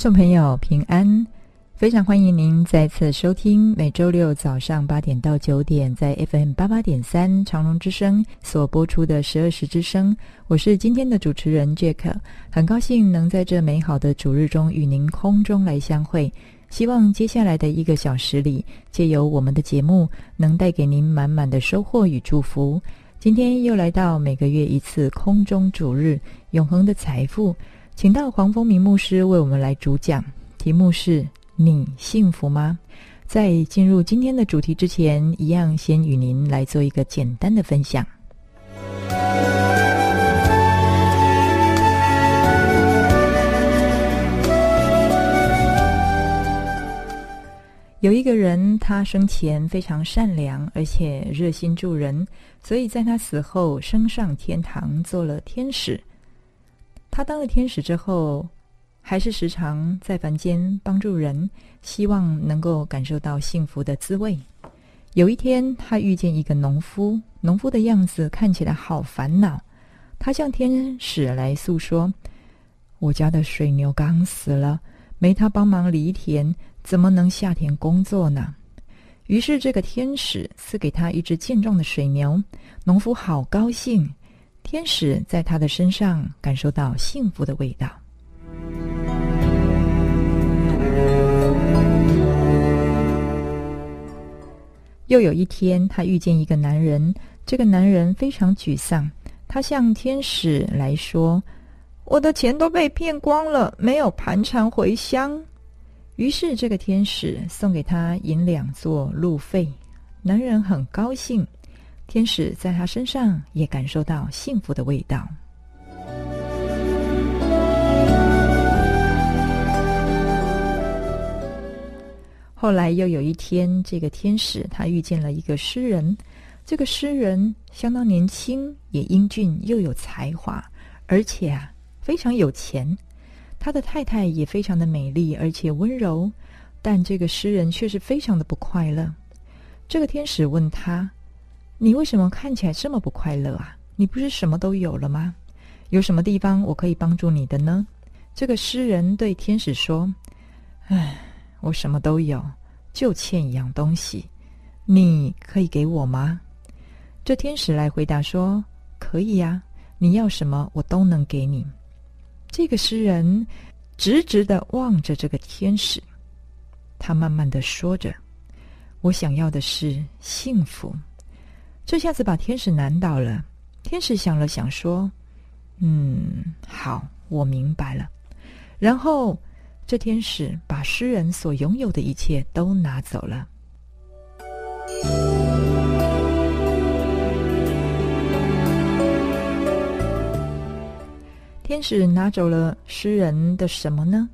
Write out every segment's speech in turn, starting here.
听众朋友，平安！非常欢迎您再次收听每周六早上八点到九点，在 FM 八八点三长隆之声所播出的十二时之声。我是今天的主持人 Jack，很高兴能在这美好的主日中与您空中来相会。希望接下来的一个小时里，借由我们的节目，能带给您满满的收获与祝福。今天又来到每个月一次空中主日，永恒的财富。请到黄风明牧师为我们来主讲，题目是“你幸福吗？”在进入今天的主题之前，一样先与您来做一个简单的分享。有一个人，他生前非常善良，而且热心助人，所以在他死后升上天堂，做了天使。他当了天使之后，还是时常在凡间帮助人，希望能够感受到幸福的滋味。有一天，他遇见一个农夫，农夫的样子看起来好烦恼。他向天使来诉说：“我家的水牛刚死了，没他帮忙犁田，怎么能下田工作呢？”于是，这个天使赐给他一只健壮的水牛，农夫好高兴。天使在他的身上感受到幸福的味道。又有一天，他遇见一个男人，这个男人非常沮丧，他向天使来说：“我的钱都被骗光了，没有盘缠回乡。”于是，这个天使送给他银两做路费。男人很高兴，天使在他身上也感受到幸福的味道。后来又有一天，这个天使他遇见了一个诗人。这个诗人相当年轻，也英俊又有才华，而且啊非常有钱。他的太太也非常的美丽，而且温柔，但这个诗人却是非常的不快乐。这个天使问他：“你为什么看起来这么不快乐啊？你不是什么都有了吗？有什么地方我可以帮助你的呢？”这个诗人对天使说：“唉，我什么都有，就欠一样东西，你可以给我吗？”这天使来回答说：“可以呀，你要什么我都能给你。”这个诗人直直的望着这个天使，他慢慢的说着：“我想要的是幸福。”这下子把天使难倒了。天使想了想说：“嗯，好，我明白了。”然后这天使把诗人所拥有的一切都拿走了。天使拿走了诗人的什么呢？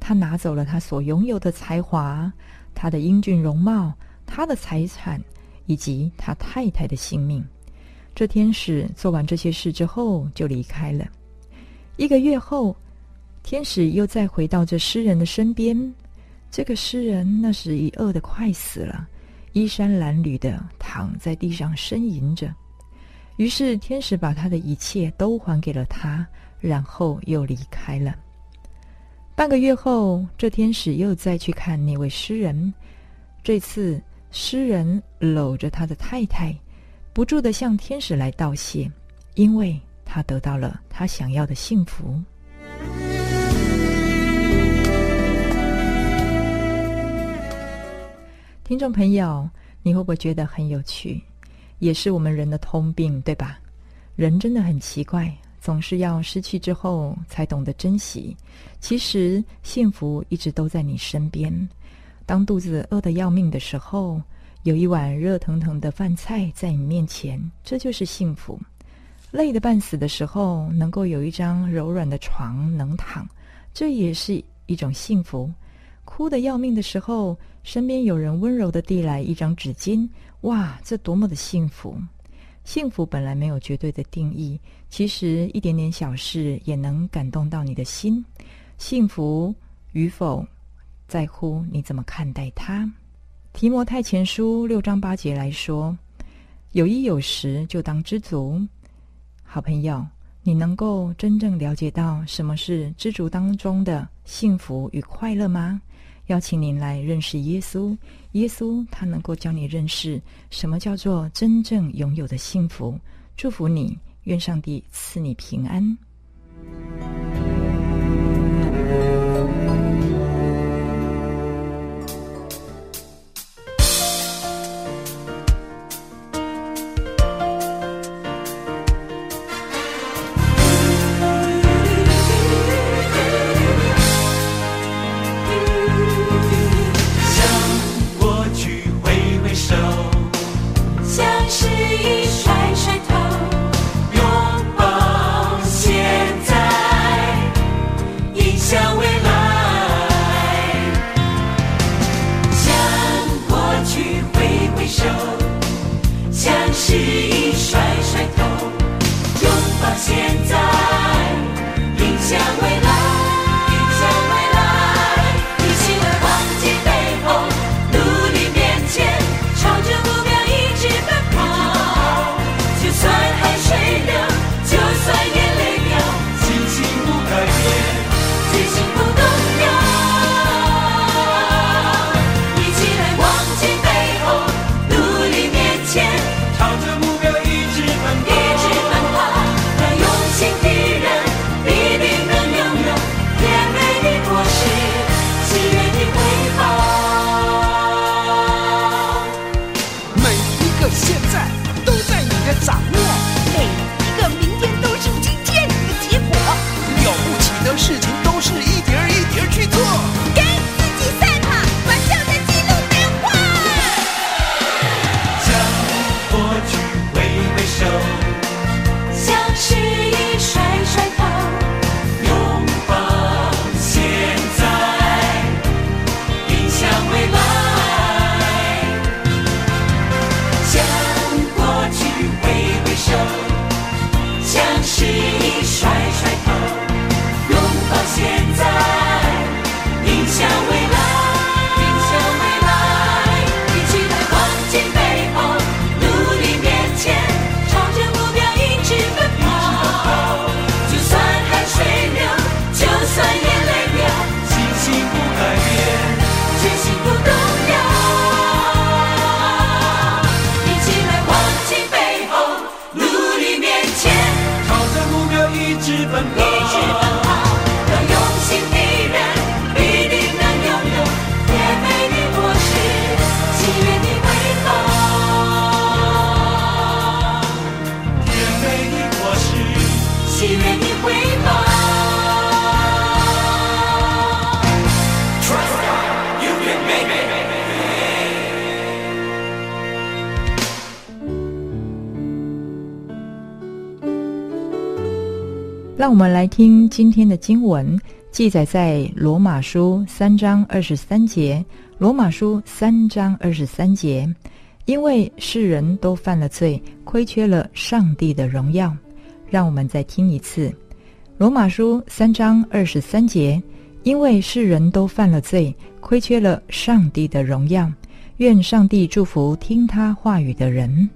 他拿走了他所拥有的才华，他的英俊容貌，他的财产，以及他太太的性命。这天使做完这些事之后就离开了。一个月后，天使又再回到这诗人的身边。这个诗人那时已饿得快死了，衣衫褴褛的躺在地上呻吟着。于是天使把他的一切都还给了他。然后又离开了。半个月后，这天使又再去看那位诗人。这次，诗人搂着他的太太，不住地向天使来道谢，因为他得到了他想要的幸福。听众朋友，你会不会觉得很有趣？也是我们人的通病，对吧？人真的很奇怪。总是要失去之后才懂得珍惜。其实幸福一直都在你身边。当肚子饿得要命的时候，有一碗热腾腾的饭菜在你面前，这就是幸福。累得半死的时候，能够有一张柔软的床能躺，这也是一种幸福。哭得要命的时候，身边有人温柔地递来一张纸巾，哇，这多么的幸福！幸福本来没有绝对的定义，其实一点点小事也能感动到你的心。幸福与否，在乎你怎么看待它。提摩太前书六章八节来说：“有衣有食，就当知足。”好朋友，你能够真正了解到什么是知足当中的幸福与快乐吗？邀请您来认识耶稣，耶稣他能够教你认识什么叫做真正拥有的幸福。祝福你，愿上帝赐你平安。让我们来听今天的经文，记载在罗马书三章二十三节。罗马书三章二十三节，因为世人都犯了罪，亏缺了上帝的荣耀。让我们再听一次，罗马书三章二十三节，因为世人都犯了罪，亏缺了上帝的荣耀。愿上帝祝福听他话语的人。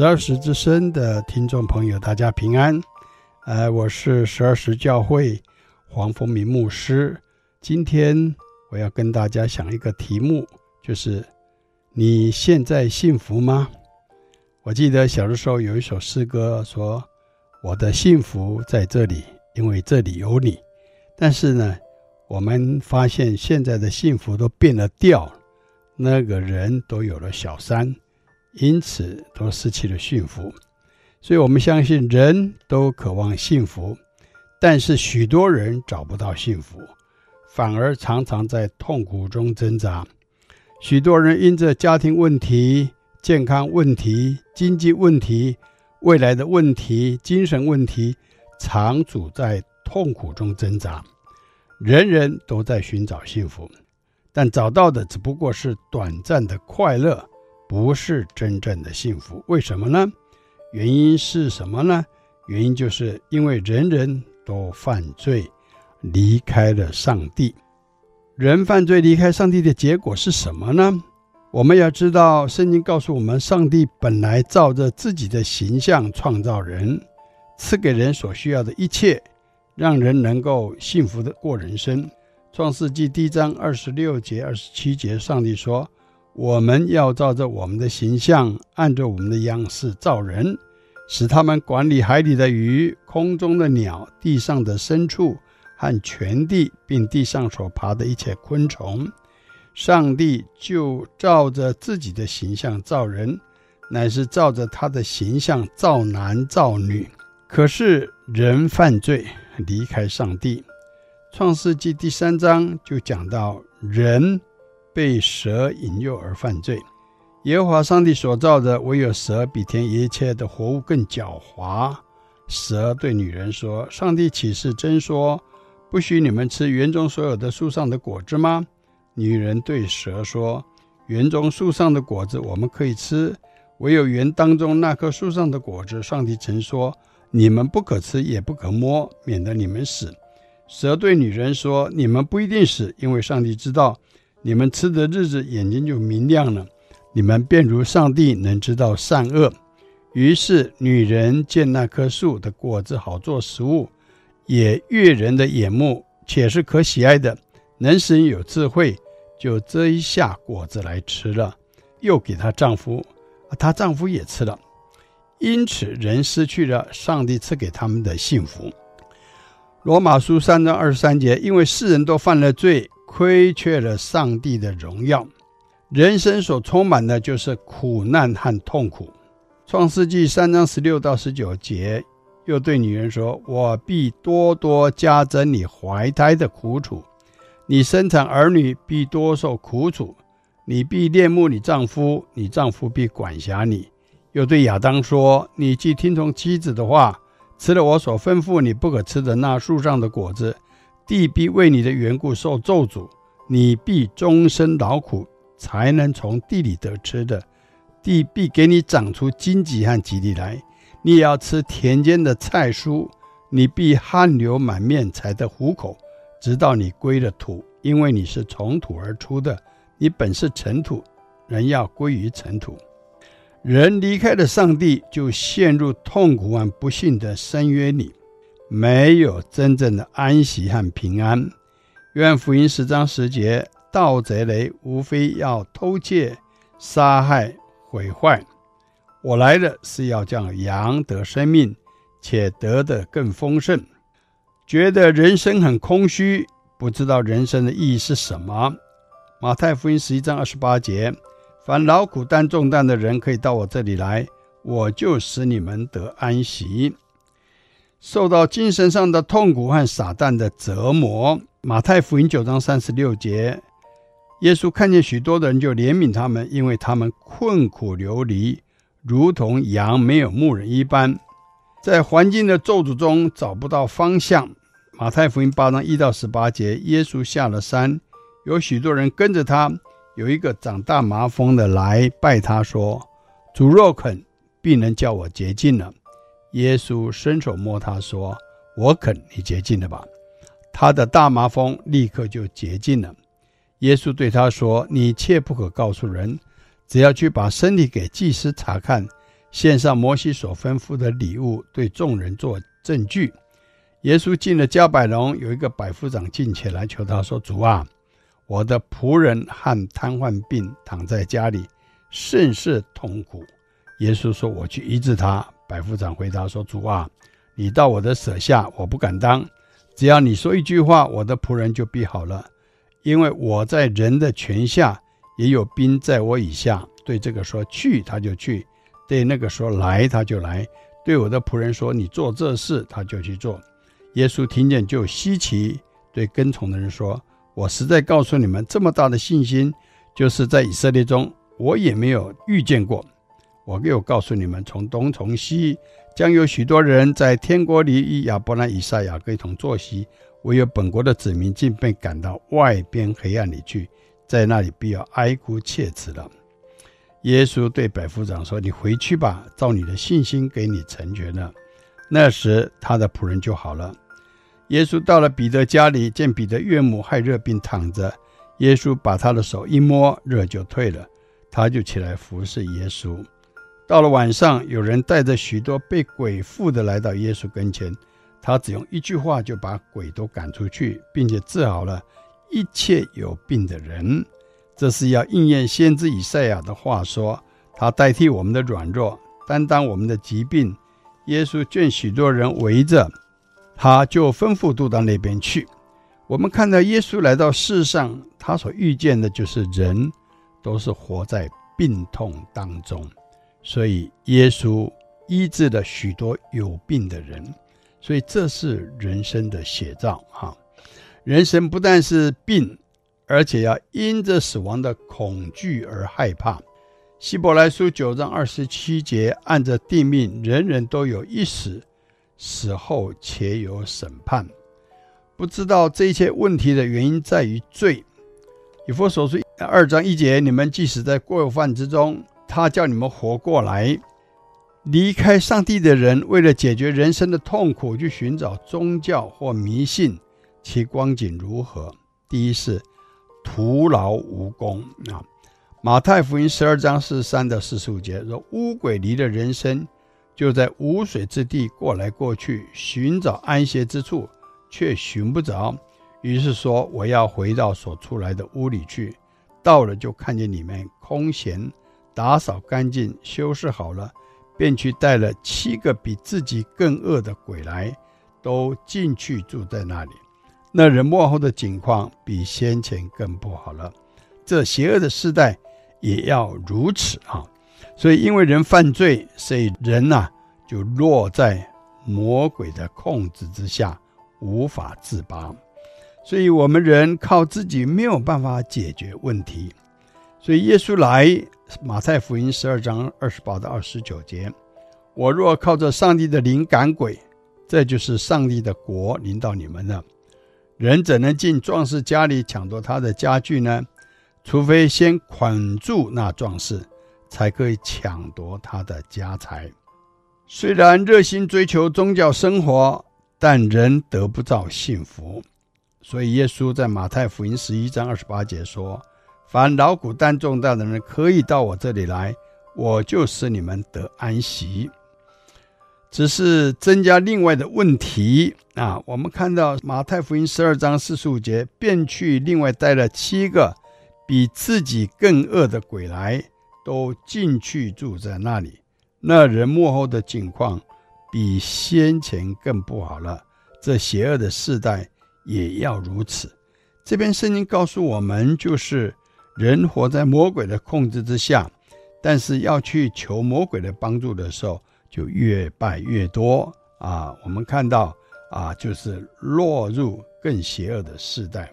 十二时之声的听众朋友，大家平安。呃，我是十二时教会黄风明牧师。今天我要跟大家讲一个题目，就是你现在幸福吗？我记得小的时候有一首诗歌说：“我的幸福在这里，因为这里有你。”但是呢，我们发现现在的幸福都变了调，那个人都有了小三。因此都失去了幸福。所以，我们相信人都渴望幸福，但是许多人找不到幸福，反而常常在痛苦中挣扎。许多人因着家庭问题、健康问题、经济问题、未来的问题、精神问题，常处在痛苦中挣扎。人人都在寻找幸福，但找到的只不过是短暂的快乐，不是真正的幸福。为什么呢？原因是什么呢？原因就是因为人人都犯罪，离开了上帝。人犯罪离开上帝的结果是什么呢？我们要知道，圣经告诉我们，上帝本来照着自己的形象创造人，赐给人所需要的一切，让人能够幸福的过人生。创世纪第一章二十六节、二十七节，上帝说：“我们要照着我们的形象，按着我们的样式造人，使他们管理海里的鱼、空中的鸟、地上的牲畜。”和全地，并地上所爬的一切昆虫，上帝就照着自己的形象造人，乃是照着他的形象造男造女。可是人犯罪，离开上帝。创世纪第三章就讲到人被蛇引诱而犯罪。耶和华上帝所造的，唯有蛇比田一切的活物更狡猾。蛇对女人说：“上帝岂是真说？”不许你们吃园中所有的树上的果子吗？女人对蛇说：“园中树上的果子我们可以吃，唯有园当中那棵树上的果子，上帝曾说你们不可吃，也不可摸，免得你们死。”蛇对女人说：“你们不一定死，因为上帝知道你们吃的日子，眼睛就明亮了，你们便如上帝能知道善恶。”于是女人见那棵树的果子好做食物。也悦人的眼目，且是可喜爱的，能使人有智慧，就摘下果子来吃了，又给她丈夫，她丈夫也吃了。因此，人失去了上帝赐给他们的幸福。罗马书三章二十三节，因为世人都犯了罪，亏缺了上帝的荣耀，人生所充满的就是苦难和痛苦。创世纪三章十六到十九节。又对女人说：“我必多多加增你怀胎的苦楚，你生产儿女必多受苦楚。你必恋慕你丈夫，你丈夫必管辖你。”又对亚当说：“你既听从妻子的话，吃了我所吩咐你不可吃的那树上的果子，地必为你的缘故受咒诅，你必终身劳苦，才能从地里得吃的。地必给你长出荆棘和蒺藜来。”你也要吃田间的菜蔬，你必汗流满面才得糊口，直到你归了土，因为你是从土而出的，你本是尘土，人要归于尘土。人离开了上帝，就陷入痛苦和不幸的深渊里，没有真正的安息和平安。约翰福音十章十节，盗贼来，无非要偷窃、杀害、毁坏。我来了是要将羊得生命，且得的更丰盛。觉得人生很空虚，不知道人生的意义是什么。马太福音十一章二十八节：凡劳苦担重担的人，可以到我这里来，我就使你们得安息。受到精神上的痛苦和撒旦的折磨。马太福音九章三十六节：耶稣看见许多的人，就怜悯他们，因为他们困苦流离。如同羊没有牧人一般，在环境的咒诅中找不到方向。马太福音八章一到十八节，耶稣下了山，有许多人跟着他。有一个长大麻风的来拜他说：“主若肯，必能叫我洁净了。”耶稣伸手摸他说：“我肯，你洁净了吧。”他的大麻风立刻就洁净了。耶稣对他说：“你切不可告诉人。”只要去把身体给祭司查看，献上摩西所吩咐的礼物，对众人做证据。耶稣进了迦百农，有一个百夫长进前来求他说：“主啊，我的仆人患瘫痪病，躺在家里，甚是痛苦。”耶稣说：“我去医治他。”百夫长回答说：“主啊，你到我的舍下，我不敢当。只要你说一句话，我的仆人就必好了，因为我在人的权下。”也有兵在我以下，对这个说去，他就去；对那个说来，他就来；对我的仆人说你做这事，他就去做。耶稣听见就稀奇，对跟从的人说：“我实在告诉你们，这么大的信心，就是在以色列中，我也没有遇见过。我又告诉你们，从东从西，将有许多人在天国里与亚伯兰、以撒、雅各一同坐席。唯有本国的子民竟被赶到外边黑暗里去，在那里必要哀哭切齿了。”耶稣对百夫长说：“你回去吧，照你的信心给你成全了。”那时他的仆人就好了。耶稣到了彼得家里，见彼得岳母害热病躺着，耶稣把他的手一摸，热就退了，他就起来服侍耶稣。到了晚上，有人带着许多被鬼附的来到耶稣跟前，他只用一句话就把鬼都赶出去，并且治好了一切有病的人。这是要应验先知以赛亚的话说：“他代替我们的软弱，担当我们的疾病。”耶稣见许多人围着。他就吩咐渡到那边去。我们看到耶稣来到世上，他所遇见的就是人都是活在病痛当中，所以耶稣医治了许多有病的人。所以这是人生的写照哈。人生不但是病，而且要因着死亡的恐惧而害怕。希伯来书九章二十七节，按着定命，人人都有一死。死后且有审判，不知道这一切问题的原因在于罪。以弗所书二章一节：你们即使在过犯之中，他叫你们活过来。离开上帝的人，为了解决人生的痛苦，去寻找宗教或迷信，其光景如何？第一是徒劳无功啊！马太福音十二章四十三到四十五节说：乌鬼离了人生。就在无水之地过来过去，寻找安歇之处，却寻不着。于是说：“我要回到所出来的屋里去。”到了，就看见里面空闲，打扫干净，修饰好了，便去带了七个比自己更恶的鬼来，都进去住在那里。那人末后的景况比先前更不好了。这邪恶的世代也要如此啊！所以，因为人犯罪，所以人呐、就落在魔鬼的控制之下，无法自拔。所以，我们人靠自己没有办法解决问题。所以，耶稣来，马太福音十二章二十八到二十九节：我若靠着上帝的灵赶鬼，这就是上帝的国临到你们了。人怎能进壮士家里抢夺他的家具呢？除非先捆住那壮士。才可以抢夺他的家财。虽然热心追求宗教生活，但人得不到幸福。所以耶稣在马太福音十一章二十八节说：“凡劳苦担重担的人，可以到我这里来，我就使你们得安息。”只是增加另外的问题啊！我们看到马太福音十二章四十五节，便去另外带了七个比自己更恶的鬼来。都进去住在那里，那人末后的境况比先前更不好了。这邪恶的世代也要如此。这边圣经告诉我们，就是人活在魔鬼的控制之下，但是要去求魔鬼的帮助的时候，就越败越多啊。我们看到啊，就是落入更邪恶的世代。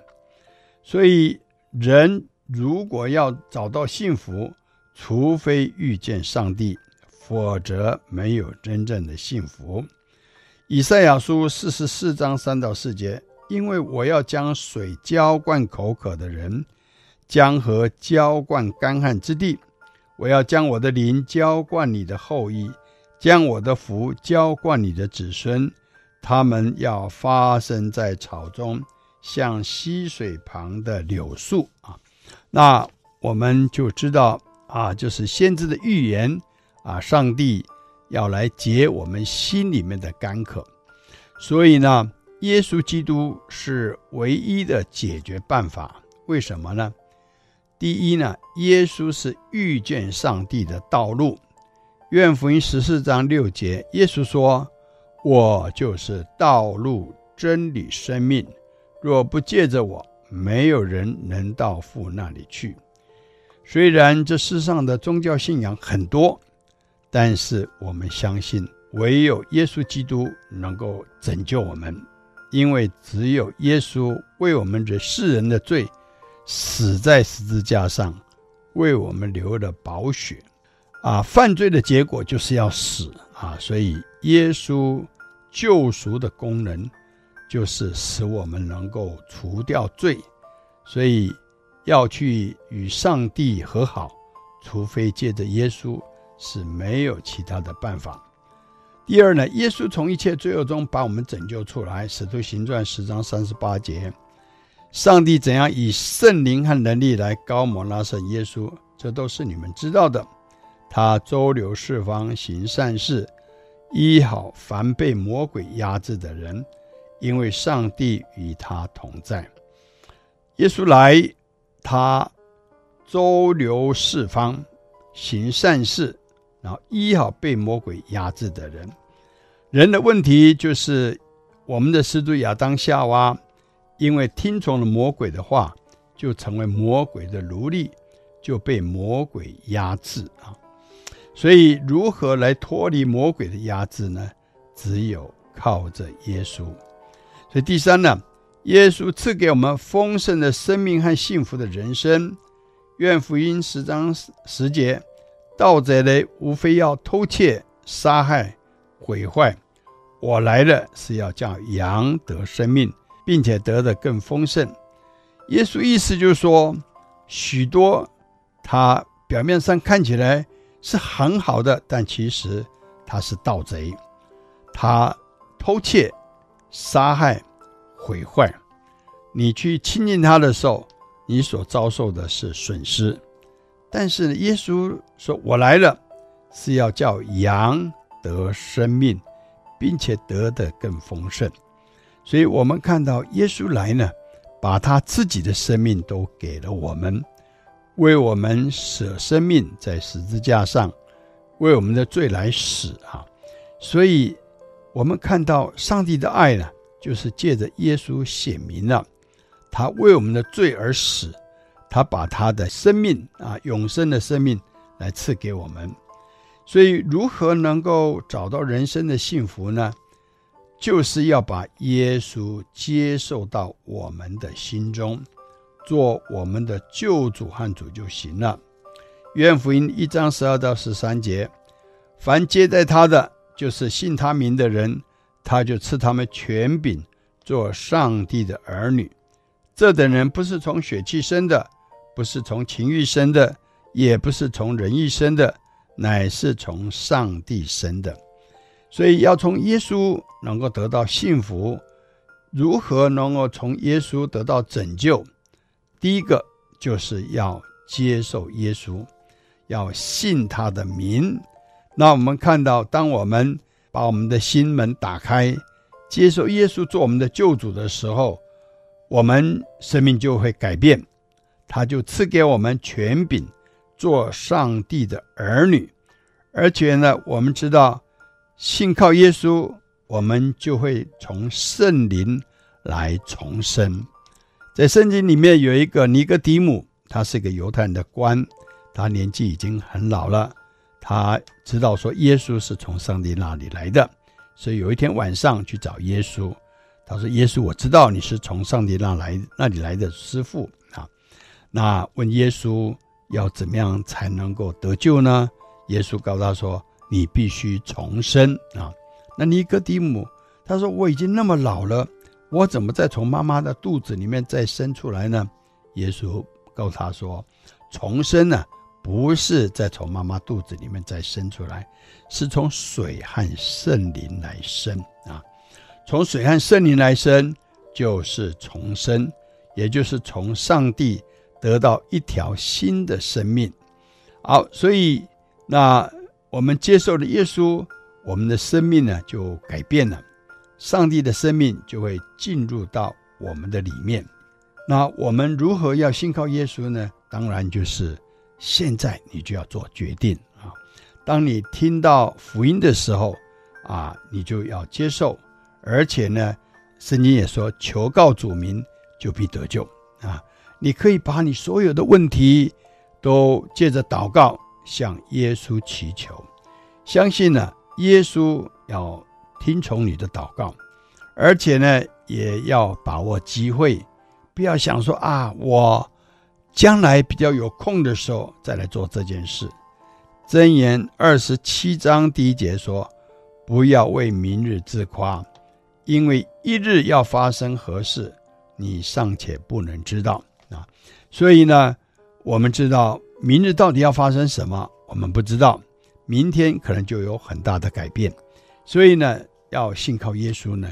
所以，人如果要找到幸福，除非遇见上帝，否则没有真正的幸福。以赛亚书四十四章三到四节：因为我要将水浇灌口渴的人，江河浇灌干旱之地。我要将我的灵浇灌你的后裔，将我的福浇灌你的子孙。他们要发生在草中，像溪水旁的柳树啊。那我们就知道。啊，就是先知的预言啊，上帝要来解我们心里面的干渴，所以呢，耶稣基督是唯一的解决办法。为什么呢？第一呢，耶稣是遇见上帝的道路。愿福音十四章六节，耶稣说：“我就是道路、真理、生命，若不借着我，没有人能到父那里去。”虽然这世上的宗教信仰很多，但是我们相信，唯有耶稣基督能够拯救我们，因为只有耶稣为我们这世人的罪死在十字架上，为我们流了宝血。啊，犯罪的结果就是要死啊，所以耶稣救赎的功能就是使我们能够除掉罪，所以要去与上帝和好，除非借着耶稣，是没有其他的办法。第二呢，耶稣从一切罪恶中把我们拯救出来，《使徒行传》十章三十八节，上帝怎样以圣灵和能力来高摩拉圣耶稣，这都是你们知道的。他周流四方行善事，医好凡被魔鬼压制的人，因为上帝与他同在。耶稣来，他周流四方行善事，然后医好被魔鬼压制的人。人的问题就是，我们的始祖亚当夏娃，因为听从了魔鬼的话，就成为魔鬼的奴隶，就被魔鬼压制啊。所以，如何来脱离魔鬼的压制呢？只有靠着耶稣。所以，第三呢，耶稣赐给我们丰盛的生命和幸福的人生。愿福音十章十节，盗贼来无非要偷窃、杀害、毁坏。我来了是要叫羊得生命，并且得的更丰盛。耶稣意思就是说，许多他表面上看起来。是很好的，但其实他是盗贼，他偷窃、杀害、毁坏。你去亲近他的时候，你所遭受的是损失。但是耶稣说：“我来了，是要叫羊得生命，并且得的更丰盛。”所以，我们看到耶稣来呢，把他自己的生命都给了我们。为我们舍生命在十字架上，为我们的罪来死啊！所以，我们看到上帝的爱呢，就是借着耶稣显明了，他为我们的罪而死，他把他的生命啊，永生的生命来赐给我们。所以，如何能够找到人生的幸福呢？就是要把耶稣接受到我们的心中。做我们的救主和主就行了。愿福音一章十二到十三节，凡接待他的，就是信他名的人，他就赐他们权柄，做上帝的儿女。这等人不是从血气生的，不是从情欲生的，也不是从人意生的，乃是从上帝生的。所以要从耶稣能够得到幸福，如何能够从耶稣得到拯救？第一个就是要接受耶稣，要信他的名。那我们看到，当我们把我们的心门打开，接受耶稣做我们的救主的时候，我们生命就会改变。他就赐给我们权柄，做上帝的儿女。而且呢，我们知道，信靠耶稣，我们就会从圣灵来重生。在圣经里面有一个尼哥底母，他是个犹太人的官，他年纪已经很老了，他知道说耶稣是从上帝那里来的，所以有一天晚上去找耶稣，他说：“耶稣，我知道你是从上帝那来那里来的师傅啊。”那问耶稣要怎么样才能够得救呢？耶稣告诉他说：“你必须重生啊。”那尼哥底母他说：“我已经那么老了。”我怎么再从妈妈的肚子里面再生出来呢？耶稣告诉他说：“重生呢，不是再从妈妈肚子里面再生出来，是从水和圣灵来生啊。从水和圣灵来生，就是重生，也就是从上帝得到一条新的生命。好，所以那我们接受了耶稣，我们的生命呢就改变了。”上帝的生命就会进入到我们的里面。那我们如何要信靠耶稣呢？当然就是现在你就要做决定啊！当你听到福音的时候啊，你就要接受。而且呢，圣经也说：“求告主名，就必得救。”啊，你可以把你所有的问题都借着祷告向耶稣祈求，相信呢，耶稣要听从你的祷告，而且呢，也要把握机会，不要想说啊，我将来比较有空的时候再来做这件事。箴言二十七章第一节说：“不要为明日自夸，因为一日要发生何事，你尚且不能知道啊。”所以呢，我们知道明日到底要发生什么，我们不知道。明天可能就有很大的改变，所以呢，要信靠耶稣呢，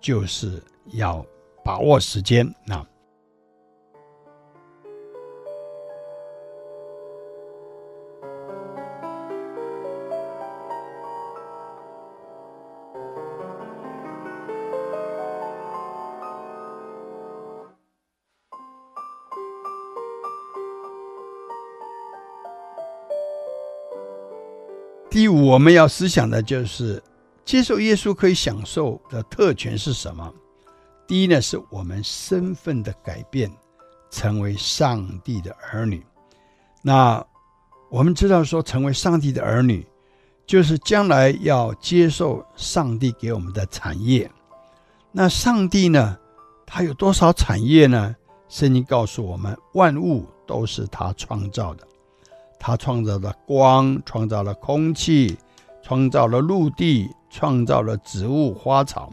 就是要把握时间啊。第五，我们要思想的就是接受耶稣可以享受的特权是什么？第一呢，是我们身份的改变，成为上帝的儿女。那我们知道说，成为上帝的儿女，就是将来要接受上帝给我们的产业。那上帝呢，他有多少产业呢？圣经告诉我们，万物都是他创造的。他创造了光，创造了空气，创造了陆地，创造了植物花草，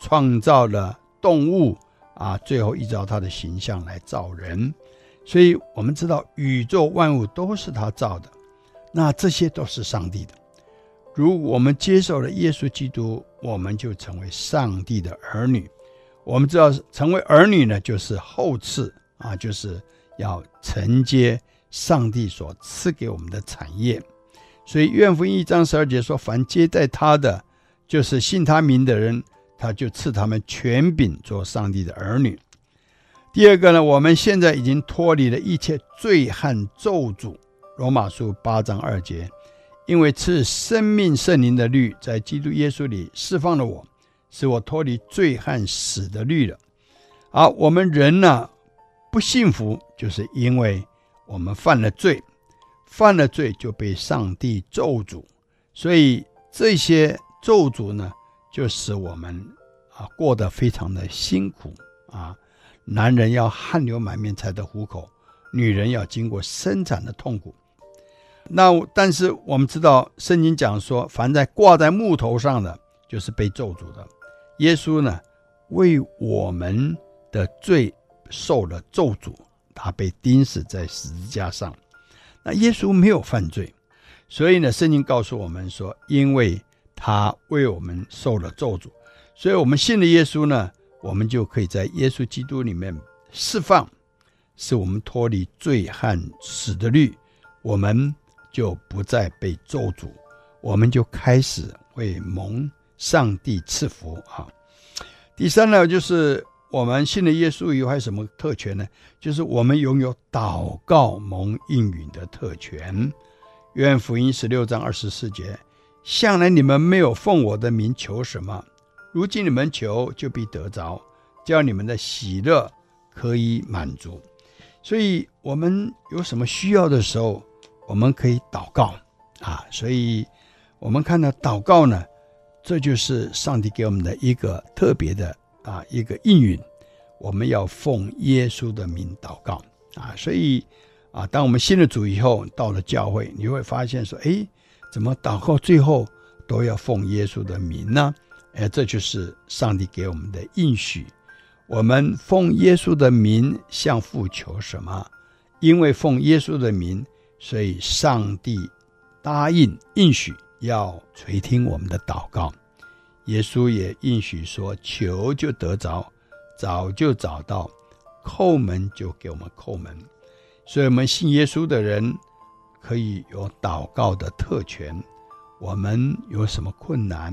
创造了动物啊，最后依照他的形象来造人。所以，我们知道宇宙万物都是他造的，那这些都是上帝的。如我们接受了耶稣基督，我们就成为上帝的儿女。我们知道，成为儿女呢，就是后赐啊，就是要承接。上帝所赐给我们的产业，所以愿福音一章十二节说：“凡接待他的，就是信他名的人，他就赐他们权柄做上帝的儿女。”第二个呢，我们现在已经脱离了一切罪和咒诅。罗马书八章二节，因为赐生命圣灵的律在基督耶稣里释放了我，使我脱离罪和死的律了。而我们人呢，不幸福，就是因为。我们犯了罪，犯了罪就被上帝咒诅，所以这些咒诅呢，就使我们啊过得非常的辛苦啊。男人要汗流满面才得糊口，女人要经过生产的痛苦。那但是我们知道，圣经讲说，凡在挂在木头上的，就是被咒诅的。耶稣呢，为我们的罪受了咒诅。他被钉死在十字架上，那耶稣没有犯罪，所以呢，圣经告诉我们说，因为他为我们受了咒诅，所以我们信了耶稣呢，我们就可以在耶稣基督里面释放，使我们脱离罪和死的律，我们就不再被咒诅，我们就开始为蒙上帝赐福啊。第三呢，就是。我们信了耶稣以后还有什么特权呢？就是我们拥有祷告蒙应允的特权。约翰福音十六章二十四节：向来你们没有奉我的名求什么，如今你们求就必得着，叫你们的喜乐可以满足。所以，我们有什么需要的时候，我们可以祷告啊。所以，我们看到祷告呢，这就是上帝给我们的一个特别的。啊，一个应允，我们要奉耶稣的名祷告啊！所以啊，当我们信了主以后，到了教会，你会发现说，哎，怎么祷告最后都要奉耶稣的名呢？哎，这就是上帝给我们的应许。我们奉耶稣的名向父求什么？因为奉耶稣的名，所以上帝答应应许要垂听我们的祷告。耶稣也应许说：“求就得着，找就找到，叩门就给我们叩门。”所以，我们信耶稣的人可以有祷告的特权。我们有什么困难，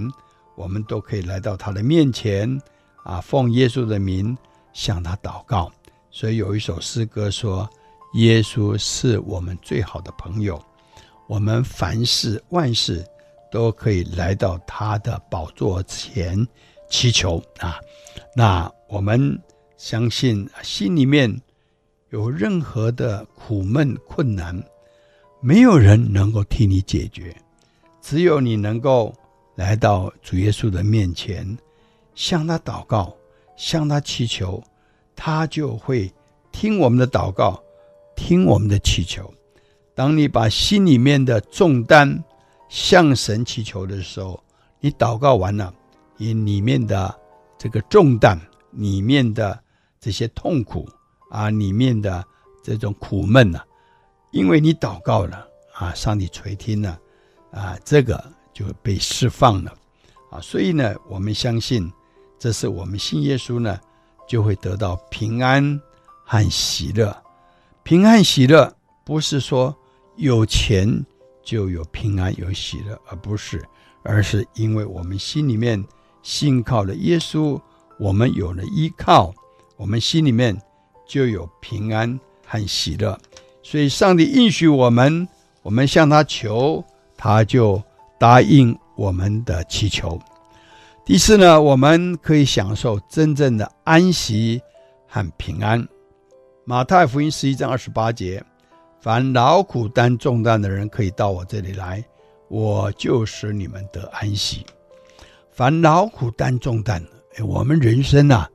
我们都可以来到他的面前，啊，奉耶稣的名向他祷告。所以有一首诗歌说：“耶稣是我们最好的朋友，我们凡事万事。”都可以来到他的宝座前祈求啊！那我们相信，心里面有任何的苦闷困难，没有人能够替你解决，只有你能够来到主耶稣的面前，向他祷告，向他祈求，他就会听我们的祷告，听我们的祈求。当你把心里面的重担向神祈求的时候，你祷告完了，你里面的这个重担，里面的这些痛苦啊，里面的这种苦闷呐、因为你祷告了啊，上帝垂听了啊，这个就被释放了啊，所以呢，我们相信，这是我们信耶稣呢，就会得到平安和喜乐。平安喜乐不是说有钱就有平安有喜乐，而不是，而是因为我们心里面信靠了耶稣，我们有了依靠，我们心里面就有平安和喜乐。所以，上帝应许我们，我们向他求，他就答应我们的祈求。第四呢，我们可以享受真正的安息和平安。马太福音十一章二十八节。凡劳苦担重担的人，可以到我这里来，我就使你们得安息。凡劳苦担重担，哎，我们人生呐、啊，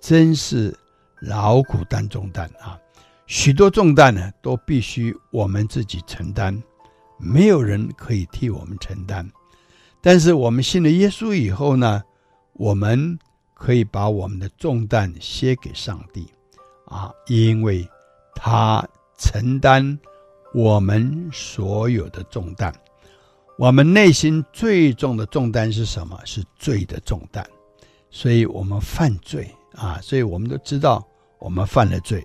真是劳苦担重担啊！许多重担呢，都必须我们自己承担，没有人可以替我们承担。但是我们信了耶稣以后呢，我们可以把我们的重担卸给上帝啊，因为他。承担我们所有的重担，我们内心最重的重担是什么？是罪的重担。所以我们犯罪啊，所以我们都知道我们犯了罪。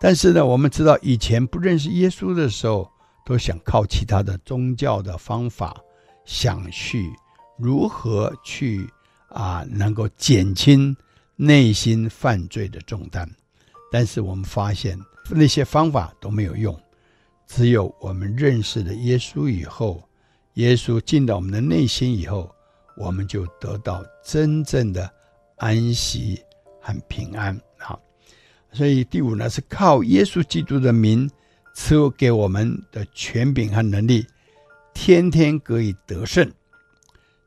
但是呢，我们知道以前不认识耶稣的时候，都想靠其他的宗教的方法，想去如何去啊，能够减轻内心犯罪的重担。但是我们发现。那些方法都没有用，只有我们认识了耶稣以后，耶稣进到我们的内心以后，我们就得到真正的安息和平安。好，所以第五呢，是靠耶稣基督的名赐给我们的权柄和能力，天天可以得胜。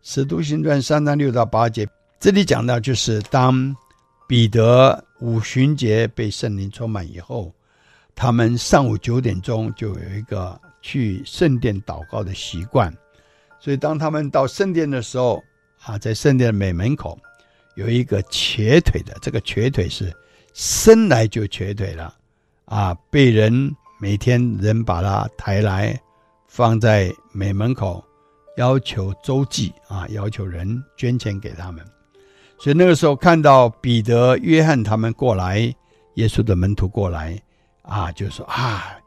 使徒行传三章六到八节，这里讲到就是当彼得五旬节被圣灵充满以后。他们上午九点钟就有一个去圣殿祷告的习惯，所以当他们到圣殿的时候，啊，在圣殿的美门口有一个瘸腿的，这个瘸腿是生来就瘸腿了，啊，被人每天人把他抬来放在美门口，要求周济啊，要求人捐钱给他们。所以那个时候看到彼得、约翰他们过来，耶稣的门徒过来。啊，就说啊，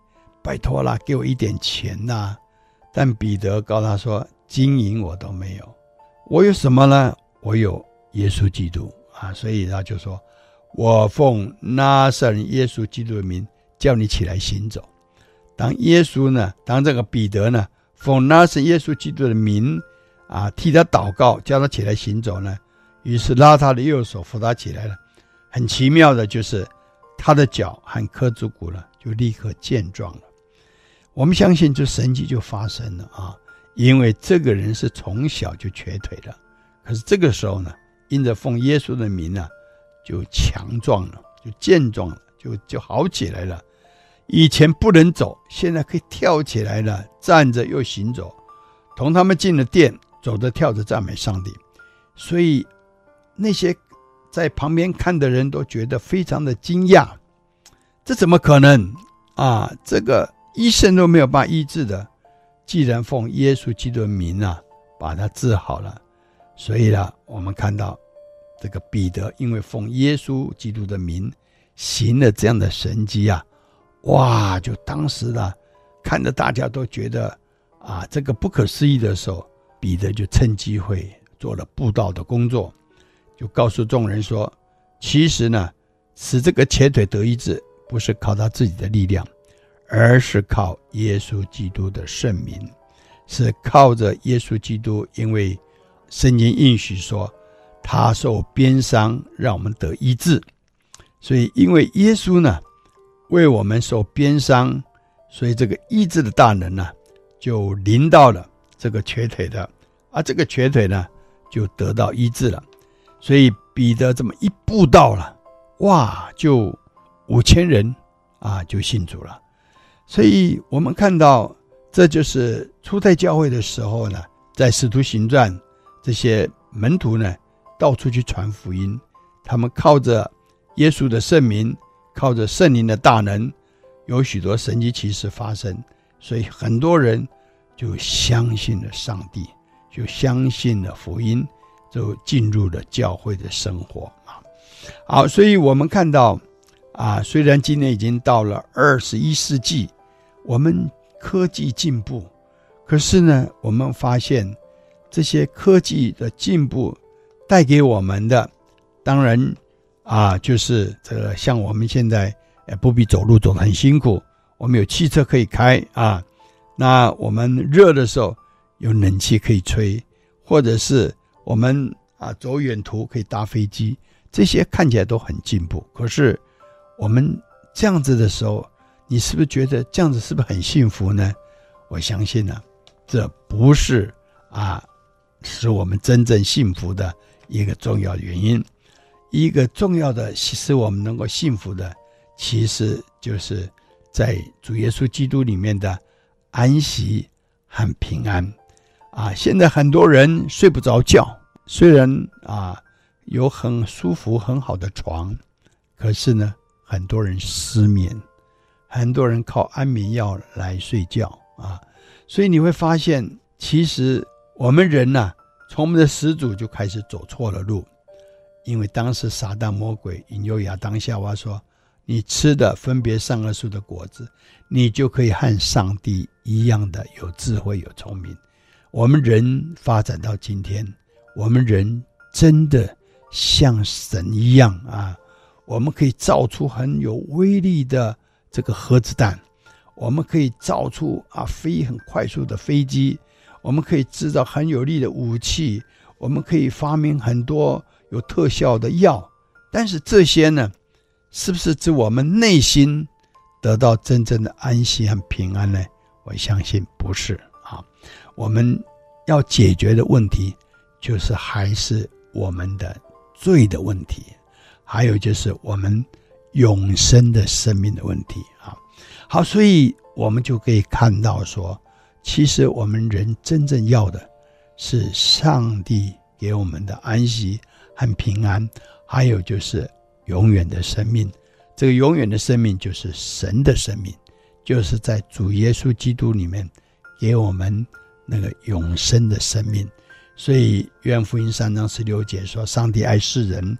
拜托了，给我一点钱呐、但彼得告他说：“金银我都没有，我有什么呢？我有耶稣基督啊！”所以他就说：“我奉拿撒耶稣基督的名，叫你起来行走。”当耶稣呢，当这个彼得呢，奉拿撒耶稣基督的名啊，替他祷告，叫他起来行走呢，于是拉他的右手扶他起来了。很奇妙的就是。他的脚和髁足骨呢，就立刻健壮了。我们相信，这神迹就发生了啊！因为这个人是从小就瘸腿的，可是这个时候呢，因着奉耶稣的名呢，就强壮了，就健壮了，就就好起来了。以前不能走，现在可以跳起来了，站着又行走。同他们进了殿，走着跳着赞美上帝。所以那些。在旁边看的人都觉得非常的惊讶，这怎么可能啊？这个医生都没有办法医治的，既然奉耶稣基督的名啊，把他治好了，所以呢，我们看到这个彼得因为奉耶稣基督的名行了这样的神迹啊，哇！就当时呢，看着大家都觉得啊，这个不可思议的时候，彼得就趁机会做了布道的工作。就告诉众人说：“其实呢，使这个瘸腿得医治，不是靠他自己的力量，而是靠耶稣基督的圣名，是靠着耶稣基督。因为圣经应许说，他受鞭伤，让我们得医治。所以，因为耶稣呢，为我们受鞭伤，所以这个医治的大能呢，就临到了这个瘸腿的，而这个瘸腿呢，就得到医治了。所以彼得这么一步到了，哇，就五千人啊就信主了。所以我们看到，这就是初代教会的时候呢，在使徒行传这些门徒呢，到处去传福音，他们靠着耶稣的圣名，靠着圣灵的大能，有许多神迹奇事发生，所以很多人就相信了上帝，就相信了福音。就进入了教会的生活啊，好，所以我们看到啊，虽然今年已经到了二十一世纪，我们科技进步，可是呢，我们发现这些科技的进步带给我们的，当然啊，就是这个像我们现在也不必走路走得很辛苦，我们有汽车可以开啊，那我们热的时候有冷气可以吹，或者是。我们啊，走远途可以搭飞机，这些看起来都很进步。可是，我们这样子的时候，你是不是觉得这样子是不是很幸福呢？我相信呢、这不是啊，使我们真正幸福的一个重要原因。一个重要的使我们能够幸福的，其实就是在主耶稣基督里面的安息和平安。啊，现在很多人睡不着觉。虽然啊有很舒服很好的床，可是呢，很多人失眠，很多人靠安眠药来睡觉啊。所以你会发现，其实我们人呐、从我们的始祖就开始走错了路，因为当时撒旦魔鬼引诱亚当夏娃说：“你吃的分别善恶树的果子，你就可以和上帝一样的有智慧有聪明。”我们人发展到今天。我们人真的像神一样啊！我们可以造出很有威力的这个核子弹，我们可以造出啊飞很快速的飞机，我们可以制造很有力的武器，我们可以发明很多有特效的药。但是这些呢，是不是指我们内心得到真正的安息和平安呢？我相信不是啊！我们要解决的问题。就是还是我们的罪的问题，还有就是我们永生的生命的问题啊。好，所以我们就可以看到说，其实我们人真正要的是上帝给我们的安息和平安，还有就是永远的生命。这个永远的生命就是神的生命，就是在主耶稣基督里面给我们那个永生的生命。所以，约翰福音三章十六节说：“上帝爱世人，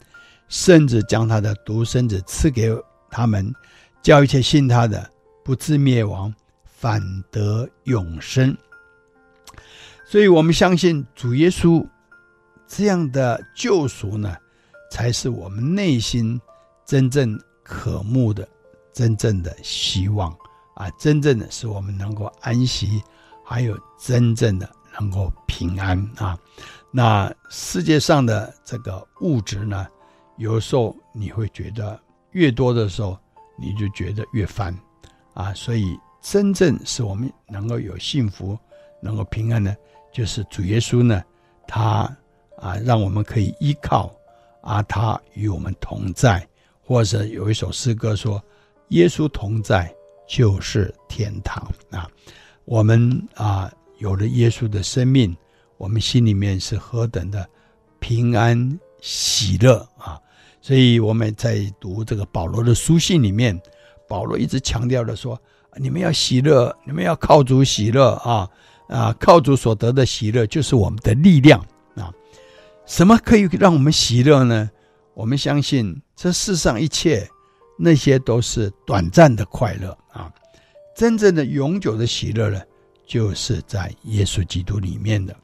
甚至将他的独生子赐给他们，叫一切信他的，不至灭亡，反得永生。”所以，我们相信主耶稣这样的救赎呢，才是我们内心真正渴慕的、真正的希望啊！真正的使我们能够安息，还有真正的。能够平安啊，那世界上的这个物质呢，有时候你会觉得越多的时候，你就觉得越烦啊。所以真正使我们能够有幸福、能够平安的，就是主耶稣呢，他啊，让我们可以依靠啊，他与我们同在，或者有一首诗歌说：“耶稣同在就是天堂啊。”我们啊。有了耶稣的生命，我们心里面是何等的平安喜乐啊！所以我们在读这个保罗的书信里面，保罗一直强调的说：你们要喜乐，你们要靠主喜乐啊！啊，靠主所得的喜乐就是我们的力量啊！什么可以让我们喜乐呢？我们相信这世上一切那些都是短暂的快乐啊！真正的永久的喜乐呢？就是在耶稣基督里面的，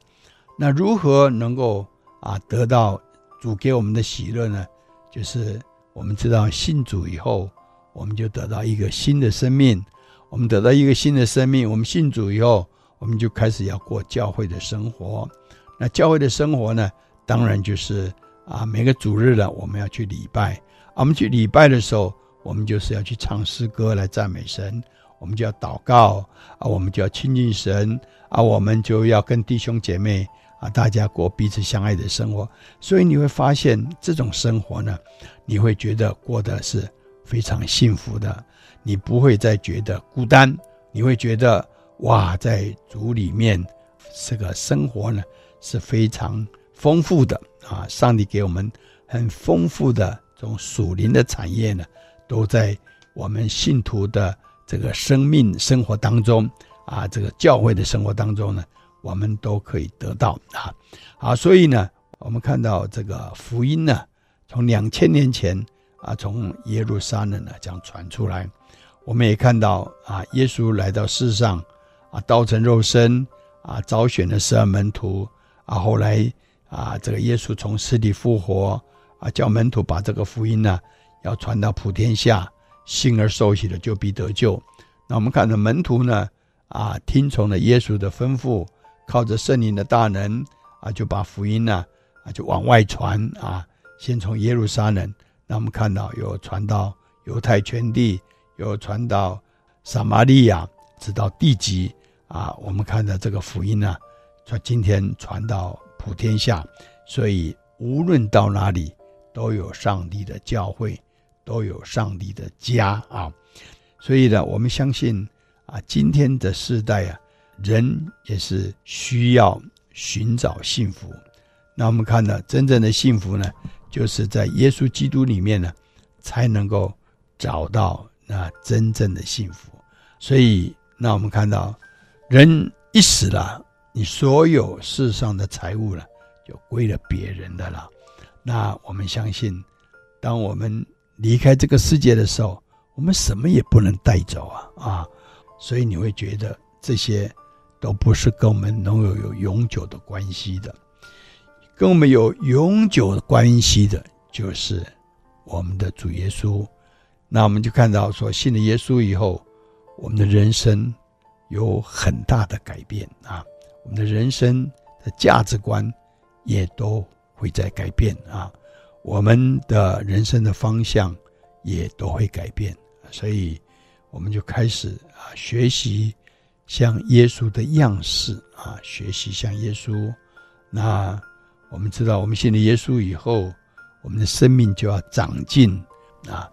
那如何能够啊得到主给我们的喜乐呢？就是我们知道信主以后，我们就得到一个新的生命。我们得到一个新的生命，我们信主以后，我们就开始要过教会的生活。那教会的生活呢，当然就是啊每个主日呢，我们要去礼拜。啊，我们去礼拜的时候，我们就是要去唱诗歌来赞美神。我们就要祷告啊，我们就要亲近神啊，我们就要跟弟兄姐妹啊，大家过彼此相爱的生活。所以你会发现，这种生活呢，你会觉得过得是非常幸福的，你不会再觉得孤单，你会觉得哇，在主里面这个生活呢是非常丰富的啊！上帝给我们很丰富的这种属灵的产业呢，都在我们信徒的。这个生命生活当中啊，这个教会的生活当中呢，我们都可以得到啊。好，所以呢，我们看到这个福音呢，从两千年前啊，从耶路撒冷呢这样传出来。我们也看到啊，耶稣来到世上啊，道成肉身啊，招选了十二门徒啊，后来啊，这个耶稣从死里复活啊，叫门徒把这个福音呢，要传到普天下。信而受洗的就必得救。那我们看到门徒呢，啊，听从了耶稣的吩咐，靠着圣灵的大能，啊，就把福音呢，啊，就往外传啊。先从耶路撒冷，那我们看到有传到犹太全地，有传到撒玛利亚，直到地极啊。我们看到这个福音呢，传今天传到普天下，所以无论到哪里，都有上帝的教会。都有上帝的家啊，所以呢，我们相信啊，今天的世代啊，人也是需要寻找幸福。那我们看到真正的幸福呢，就是在耶稣基督里面呢，才能够找到那真正的幸福。所以，那我们看到，人一死了，你所有世上的财物呢，就归了别人的了。那我们相信，当我们离开这个世界的时候，我们什么也不能带走啊啊！所以你会觉得这些都不是跟我们能有有永久的关系的，跟我们有永久的关系的，就是我们的主耶稣。那我们就看到说，信了耶稣以后，我们的人生有很大的改变啊，我们的人生的价值观也都会在改变啊。我们的人生的方向也都会改变，所以我们就开始啊学习像耶稣的样式啊，学习像耶稣。那我们知道，我们信了耶稣以后，我们的生命就要长进啊。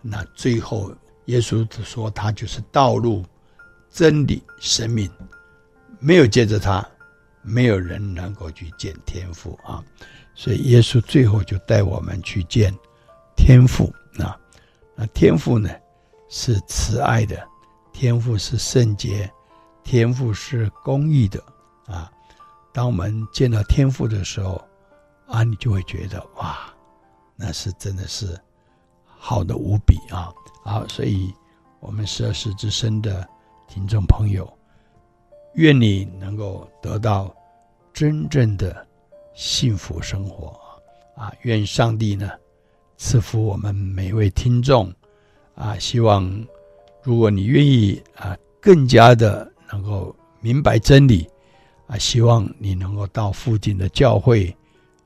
那最后，耶稣说他就是道路、真理、生命，没有借着他，没有人能够去见天父啊。所以耶稣最后就带我们去见天父啊，那天父呢是慈爱的，天父是圣洁，天父是公义的啊。当我们见到天父的时候啊，你就会觉得哇，那是真的是好的无比啊！好，所以我们十二世之身的听众朋友，愿你能够得到真正的。幸福生活啊！愿上帝呢赐福我们每位听众啊！希望如果你愿意啊，更加的能够明白真理啊，希望你能够到附近的教会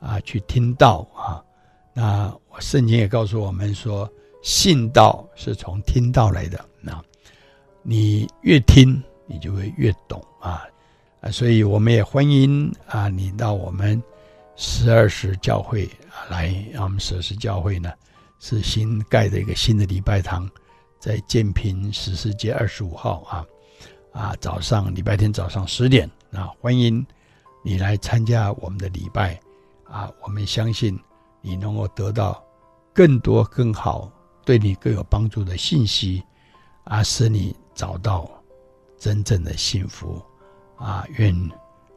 啊去听道啊。那我圣经也告诉我们说，信道是从听道来的。那你越听，你就会越懂啊！啊，所以我们也欢迎啊你到我们。十二时教会啊，来，我们十二时教会呢，是新盖的一个新的礼拜堂，在建平十四街二十五号啊，啊，早上礼拜天早上十点啊，欢迎你来参加我们的礼拜啊，我们相信你能够得到更多更好，对你更有帮助的信息啊，使你找到真正的幸福啊，愿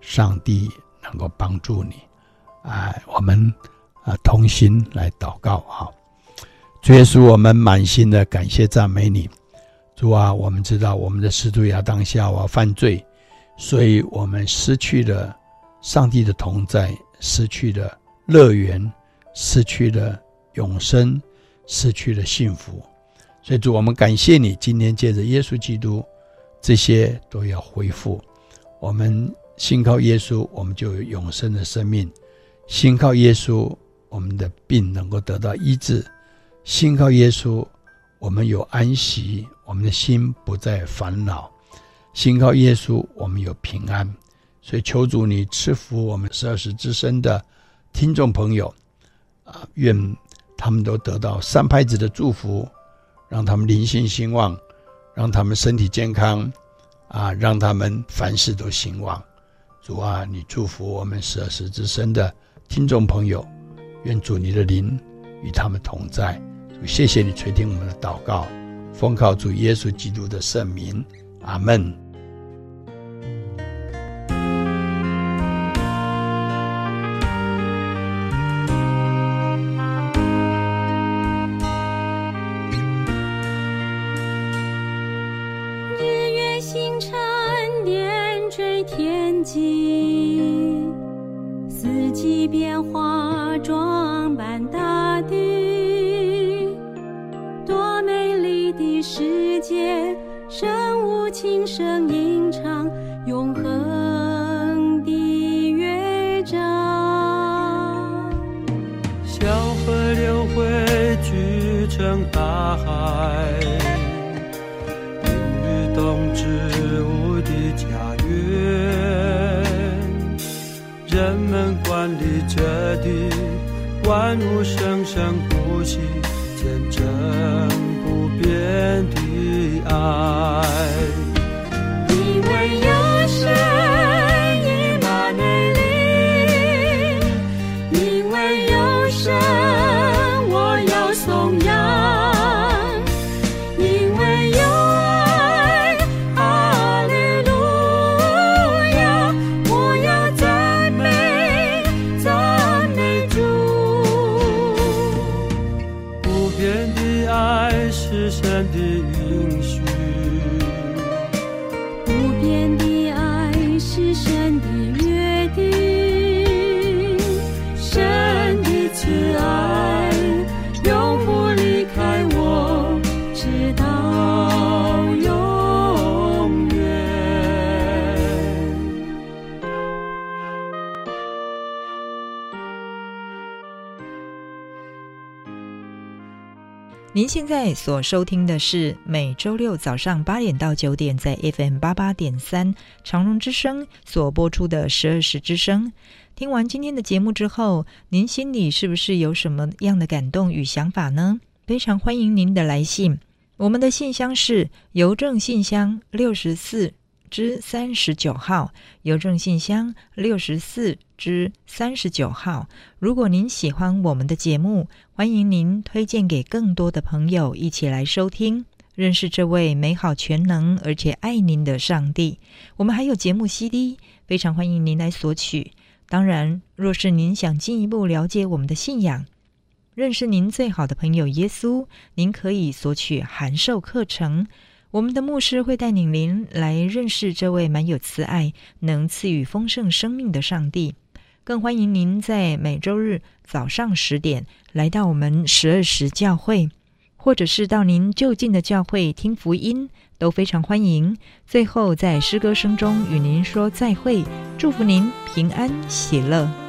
上帝能够帮助你。哎，我们啊同心来祷告啊！主耶稣，我们满心的感谢赞美你。主啊，我们知道我们的始祖亚当夏娃犯罪，所以我们失去了上帝的同在，失去了乐园，失去了永生，失去了幸福。所以主，我们感谢你，今天借着耶稣基督，这些都要恢复。我们信靠耶稣，我们就有永生的生命。信靠耶稣，我们的病能够得到医治；信靠耶稣，我们有安息，我们的心不再烦恼。信靠耶稣，我们有平安。所以求主你赐福我们十二时之身的听众朋友啊，愿他们都得到三拍子的祝福，让他们灵性兴旺，让他们身体健康啊，让他们凡事都兴旺。主啊，你祝福我们十二时之身的听众朋友，愿主你的灵与他们同在。谢谢你垂听我们的祷告，奉靠主耶稣基督的圣名，阿门。您所收听的是每周六早上八点到九点，在 FM 八八点三长荣之声所播出的十二时之声。听完今天的节目之后，您心里是不是有什么样的感动与想法呢？非常欢迎您的来信，我们的信箱是邮政信箱六十四之三十九号，邮政信箱六十四之三十九号。如果您喜欢我们的节目，欢迎您推荐给更多的朋友一起来收听，认识这位美好全能而且爱您的上帝。我们还有节目 CD，非常欢迎您来索取。当然，若是您想进一步了解我们的信仰，认识您最好的朋友耶稣，您可以索取函授课程。我们的牧师会带领您来认识这位满有慈爱、能赐予丰盛生命的上帝。更欢迎您在每周日早上十点来到我们十二时教会，或者是到您就近的教会听福音，都非常欢迎。最后在诗歌声中与您说再会，祝福您平安喜乐。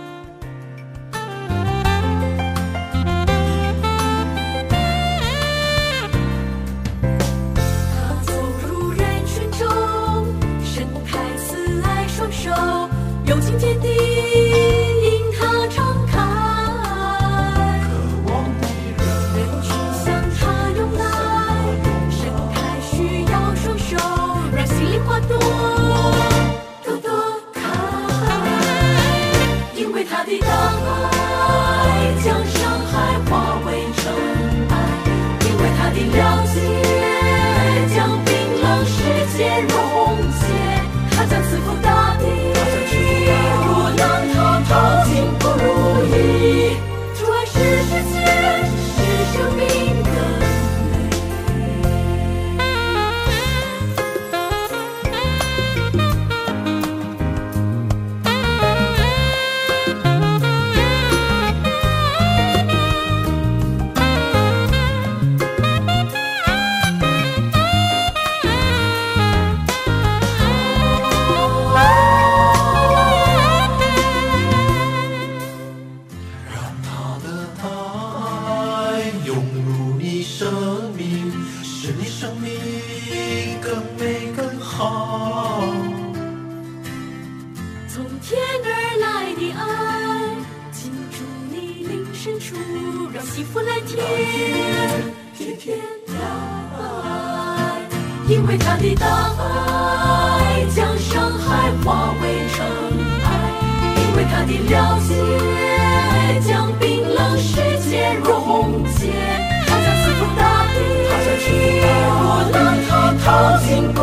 幸福蓝天，天天的爱，因为他的大爱，将伤害化为尘埃，因为他的了解，将冰冷世界融解，他将刺痛大地，他将饥浪无能，他掏心不。